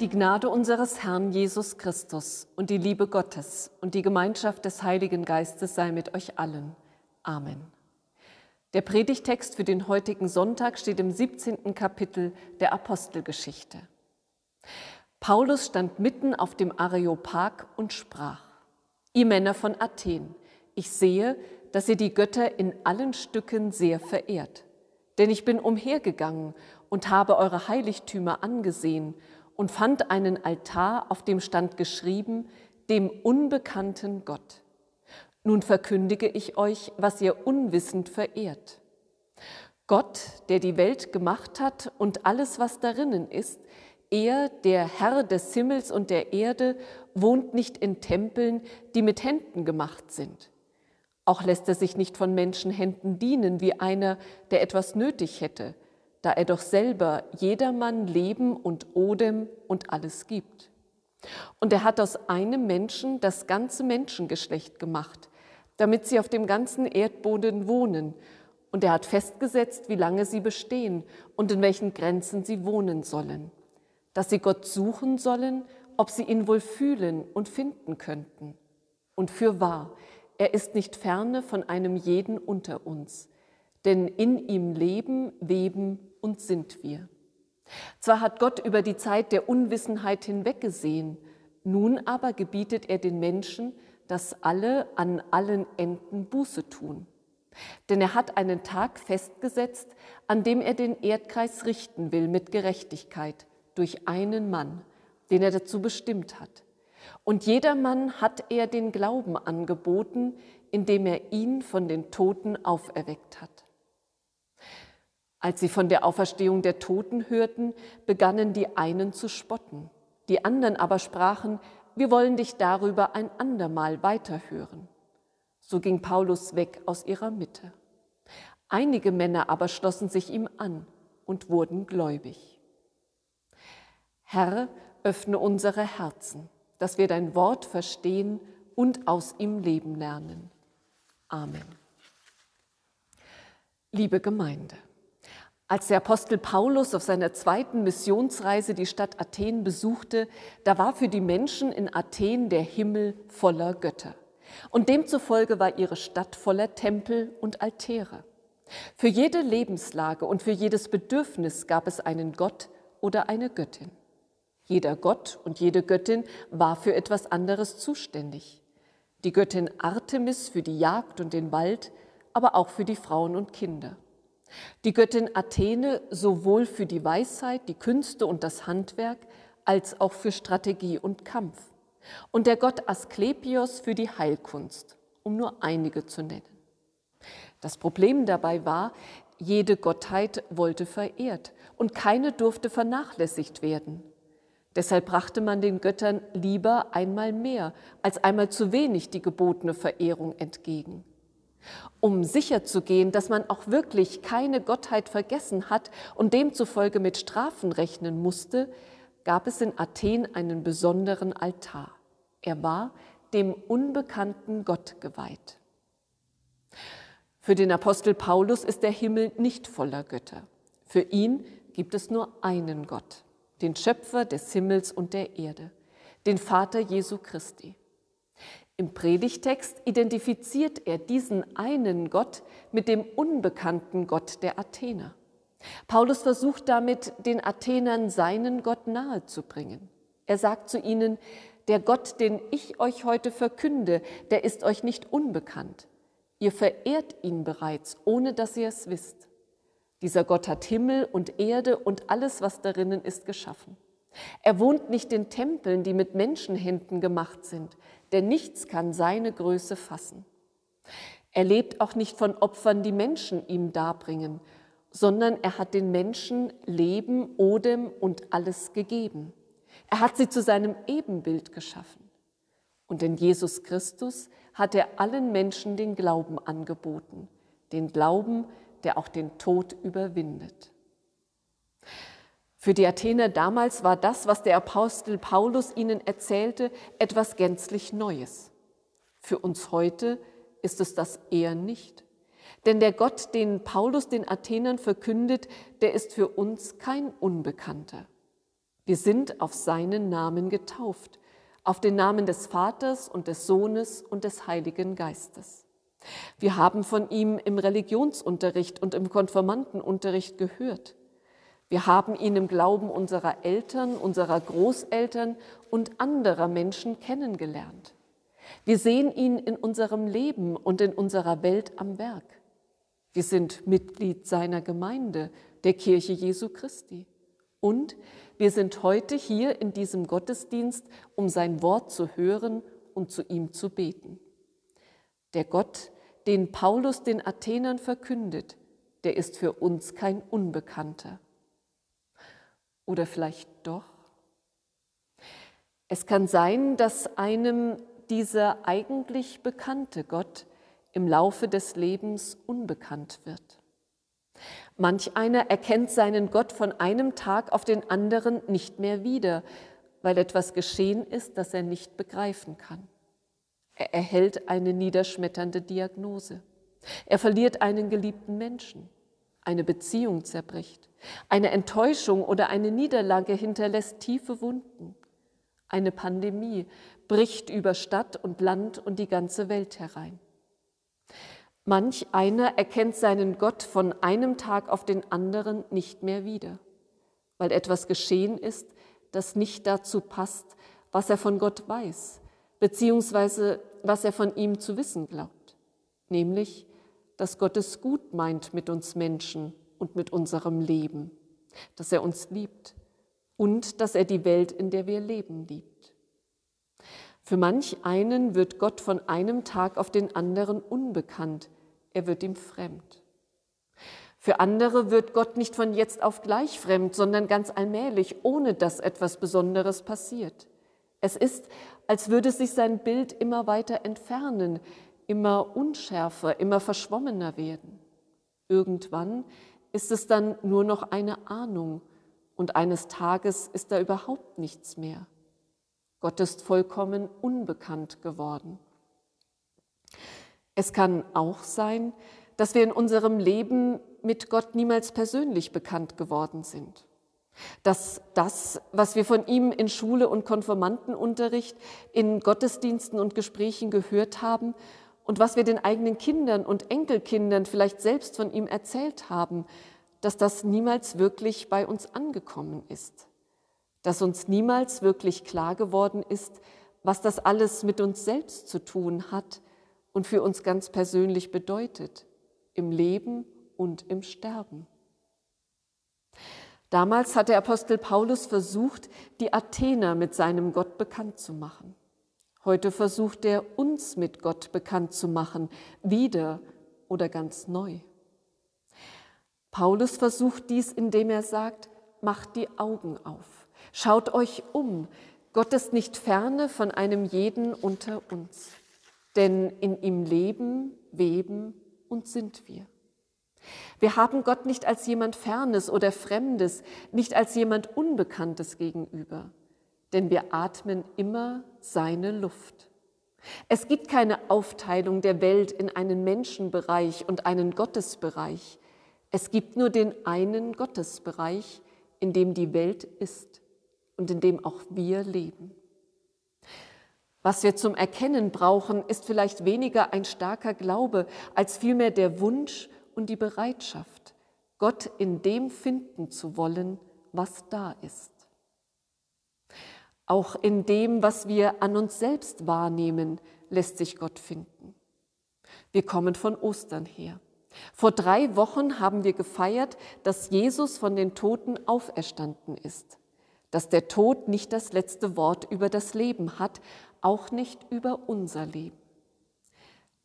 Die Gnade unseres Herrn Jesus Christus und die Liebe Gottes und die Gemeinschaft des Heiligen Geistes sei mit euch allen. Amen. Der Predigtext für den heutigen Sonntag steht im 17. Kapitel der Apostelgeschichte. Paulus stand mitten auf dem Areopag und sprach, Ihr Männer von Athen, ich sehe, dass ihr die Götter in allen Stücken sehr verehrt. Denn ich bin umhergegangen und habe eure Heiligtümer angesehen und fand einen Altar, auf dem stand geschrieben, dem unbekannten Gott. Nun verkündige ich euch, was ihr unwissend verehrt. Gott, der die Welt gemacht hat und alles, was darinnen ist, er, der Herr des Himmels und der Erde, wohnt nicht in Tempeln, die mit Händen gemacht sind. Auch lässt er sich nicht von Menschenhänden dienen, wie einer, der etwas nötig hätte, da er doch selber jedermann Leben und Odem und alles gibt. Und er hat aus einem Menschen das ganze Menschengeschlecht gemacht, damit sie auf dem ganzen Erdboden wohnen. Und er hat festgesetzt, wie lange sie bestehen und in welchen Grenzen sie wohnen sollen, dass sie Gott suchen sollen, ob sie ihn wohl fühlen und finden könnten. Und für wahr, er ist nicht ferne von einem jeden unter uns, denn in ihm leben, weben und sind wir. Zwar hat Gott über die Zeit der Unwissenheit hinweggesehen, nun aber gebietet er den Menschen, dass alle an allen Enden Buße tun. Denn er hat einen Tag festgesetzt, an dem er den Erdkreis richten will mit Gerechtigkeit durch einen Mann, den er dazu bestimmt hat. Und jedermann hat er den Glauben angeboten, indem er ihn von den Toten auferweckt hat. Als sie von der Auferstehung der Toten hörten, begannen die einen zu spotten. Die anderen aber sprachen, wir wollen dich darüber ein andermal weiterhören. So ging Paulus weg aus ihrer Mitte. Einige Männer aber schlossen sich ihm an und wurden gläubig. Herr, öffne unsere Herzen dass wir dein Wort verstehen und aus ihm leben lernen. Amen. Liebe Gemeinde, als der Apostel Paulus auf seiner zweiten Missionsreise die Stadt Athen besuchte, da war für die Menschen in Athen der Himmel voller Götter. Und demzufolge war ihre Stadt voller Tempel und Altäre. Für jede Lebenslage und für jedes Bedürfnis gab es einen Gott oder eine Göttin. Jeder Gott und jede Göttin war für etwas anderes zuständig. Die Göttin Artemis für die Jagd und den Wald, aber auch für die Frauen und Kinder. Die Göttin Athene sowohl für die Weisheit, die Künste und das Handwerk, als auch für Strategie und Kampf. Und der Gott Asklepios für die Heilkunst, um nur einige zu nennen. Das Problem dabei war, jede Gottheit wollte verehrt und keine durfte vernachlässigt werden. Deshalb brachte man den Göttern lieber einmal mehr als einmal zu wenig die gebotene Verehrung entgegen. Um sicherzugehen, dass man auch wirklich keine Gottheit vergessen hat und demzufolge mit Strafen rechnen musste, gab es in Athen einen besonderen Altar. Er war dem unbekannten Gott geweiht. Für den Apostel Paulus ist der Himmel nicht voller Götter. Für ihn gibt es nur einen Gott den Schöpfer des Himmels und der Erde, den Vater Jesu Christi. Im Predigtext identifiziert er diesen einen Gott mit dem unbekannten Gott der Athener. Paulus versucht damit, den Athenern seinen Gott nahezubringen. Er sagt zu ihnen, der Gott, den ich euch heute verkünde, der ist euch nicht unbekannt. Ihr verehrt ihn bereits, ohne dass ihr es wisst. Dieser Gott hat Himmel und Erde und alles, was darinnen ist, geschaffen. Er wohnt nicht in Tempeln, die mit Menschenhänden gemacht sind, denn nichts kann seine Größe fassen. Er lebt auch nicht von Opfern, die Menschen ihm darbringen, sondern er hat den Menschen Leben, Odem und alles gegeben. Er hat sie zu seinem Ebenbild geschaffen. Und in Jesus Christus hat er allen Menschen den Glauben angeboten, den Glauben, der auch den Tod überwindet. Für die Athener damals war das, was der Apostel Paulus ihnen erzählte, etwas gänzlich Neues. Für uns heute ist es das eher nicht. Denn der Gott, den Paulus den Athenern verkündet, der ist für uns kein Unbekannter. Wir sind auf seinen Namen getauft, auf den Namen des Vaters und des Sohnes und des Heiligen Geistes. Wir haben von ihm im Religionsunterricht und im Konformantenunterricht gehört. Wir haben ihn im Glauben unserer Eltern, unserer Großeltern und anderer Menschen kennengelernt. Wir sehen ihn in unserem Leben und in unserer Welt am Werk. Wir sind Mitglied seiner Gemeinde, der Kirche Jesu Christi. Und wir sind heute hier in diesem Gottesdienst, um sein Wort zu hören und zu ihm zu beten. Der Gott, den Paulus den Athenern verkündet, der ist für uns kein Unbekannter. Oder vielleicht doch? Es kann sein, dass einem dieser eigentlich bekannte Gott im Laufe des Lebens unbekannt wird. Manch einer erkennt seinen Gott von einem Tag auf den anderen nicht mehr wieder, weil etwas geschehen ist, das er nicht begreifen kann. Er erhält eine niederschmetternde Diagnose. Er verliert einen geliebten Menschen. Eine Beziehung zerbricht. Eine Enttäuschung oder eine Niederlage hinterlässt tiefe Wunden. Eine Pandemie bricht über Stadt und Land und die ganze Welt herein. Manch einer erkennt seinen Gott von einem Tag auf den anderen nicht mehr wieder, weil etwas geschehen ist, das nicht dazu passt, was er von Gott weiß, beziehungsweise was er von ihm zu wissen glaubt, nämlich, dass Gott es gut meint mit uns Menschen und mit unserem Leben, dass er uns liebt und dass er die Welt, in der wir leben, liebt. Für manch einen wird Gott von einem Tag auf den anderen unbekannt, er wird ihm fremd. Für andere wird Gott nicht von jetzt auf gleich fremd, sondern ganz allmählich, ohne dass etwas Besonderes passiert. Es ist, als würde sich sein Bild immer weiter entfernen, immer unschärfer, immer verschwommener werden. Irgendwann ist es dann nur noch eine Ahnung und eines Tages ist da überhaupt nichts mehr. Gott ist vollkommen unbekannt geworden. Es kann auch sein, dass wir in unserem Leben mit Gott niemals persönlich bekannt geworden sind. Dass das, was wir von ihm in Schule und Konformantenunterricht, in Gottesdiensten und Gesprächen gehört haben und was wir den eigenen Kindern und Enkelkindern vielleicht selbst von ihm erzählt haben, dass das niemals wirklich bei uns angekommen ist. Dass uns niemals wirklich klar geworden ist, was das alles mit uns selbst zu tun hat und für uns ganz persönlich bedeutet, im Leben und im Sterben. Damals hat der Apostel Paulus versucht, die Athener mit seinem Gott bekannt zu machen. Heute versucht er, uns mit Gott bekannt zu machen, wieder oder ganz neu. Paulus versucht dies, indem er sagt, macht die Augen auf, schaut euch um, Gott ist nicht ferne von einem jeden unter uns denn in ihm leben, weben und sind wir. Wir haben Gott nicht als jemand Fernes oder Fremdes, nicht als jemand Unbekanntes gegenüber, denn wir atmen immer seine Luft. Es gibt keine Aufteilung der Welt in einen Menschenbereich und einen Gottesbereich. Es gibt nur den einen Gottesbereich, in dem die Welt ist und in dem auch wir leben. Was wir zum Erkennen brauchen, ist vielleicht weniger ein starker Glaube als vielmehr der Wunsch und die Bereitschaft, Gott in dem finden zu wollen, was da ist. Auch in dem, was wir an uns selbst wahrnehmen, lässt sich Gott finden. Wir kommen von Ostern her. Vor drei Wochen haben wir gefeiert, dass Jesus von den Toten auferstanden ist, dass der Tod nicht das letzte Wort über das Leben hat, auch nicht über unser Leben.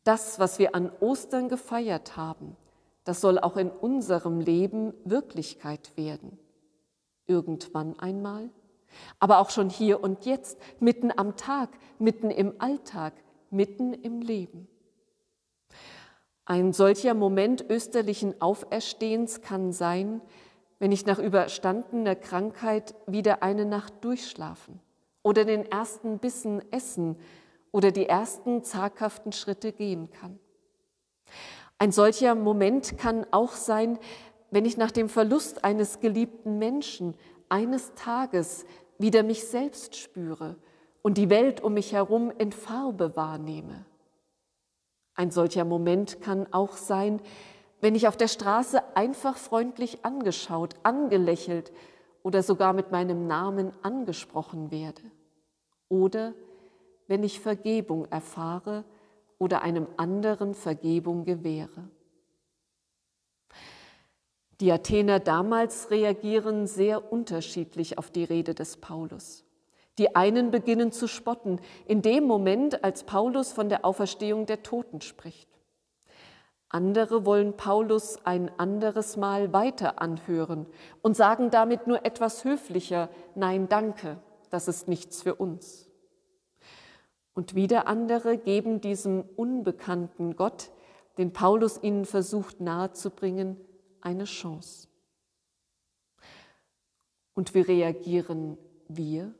Das, was wir an Ostern gefeiert haben, das soll auch in unserem Leben Wirklichkeit werden. Irgendwann einmal, aber auch schon hier und jetzt, mitten am Tag, mitten im Alltag, mitten im Leben. Ein solcher Moment österlichen Auferstehens kann sein, wenn ich nach überstandener Krankheit wieder eine Nacht durchschlafen oder den ersten Bissen essen oder die ersten zaghaften Schritte gehen kann. Ein solcher Moment kann auch sein, wenn ich nach dem Verlust eines geliebten Menschen eines Tages wieder mich selbst spüre und die Welt um mich herum in Farbe wahrnehme. Ein solcher Moment kann auch sein, wenn ich auf der Straße einfach freundlich angeschaut, angelächelt oder sogar mit meinem Namen angesprochen werde. Oder wenn ich Vergebung erfahre oder einem anderen Vergebung gewähre. Die Athener damals reagieren sehr unterschiedlich auf die Rede des Paulus. Die einen beginnen zu spotten in dem Moment, als Paulus von der Auferstehung der Toten spricht. Andere wollen Paulus ein anderes Mal weiter anhören und sagen damit nur etwas höflicher, nein, danke, das ist nichts für uns. Und wieder andere geben diesem unbekannten Gott, den Paulus ihnen versucht nahezubringen, eine Chance. Und wie reagieren wir?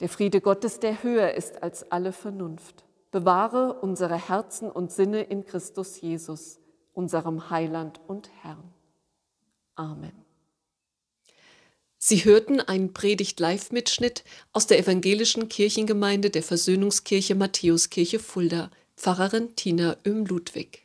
Der Friede Gottes, der höher ist als alle Vernunft, bewahre unsere Herzen und Sinne in Christus Jesus, unserem Heiland und Herrn. Amen. Sie hörten einen Predigt-Live-Mitschnitt aus der evangelischen Kirchengemeinde der Versöhnungskirche Matthäuskirche Fulda, Pfarrerin Tina Öhm-Ludwig.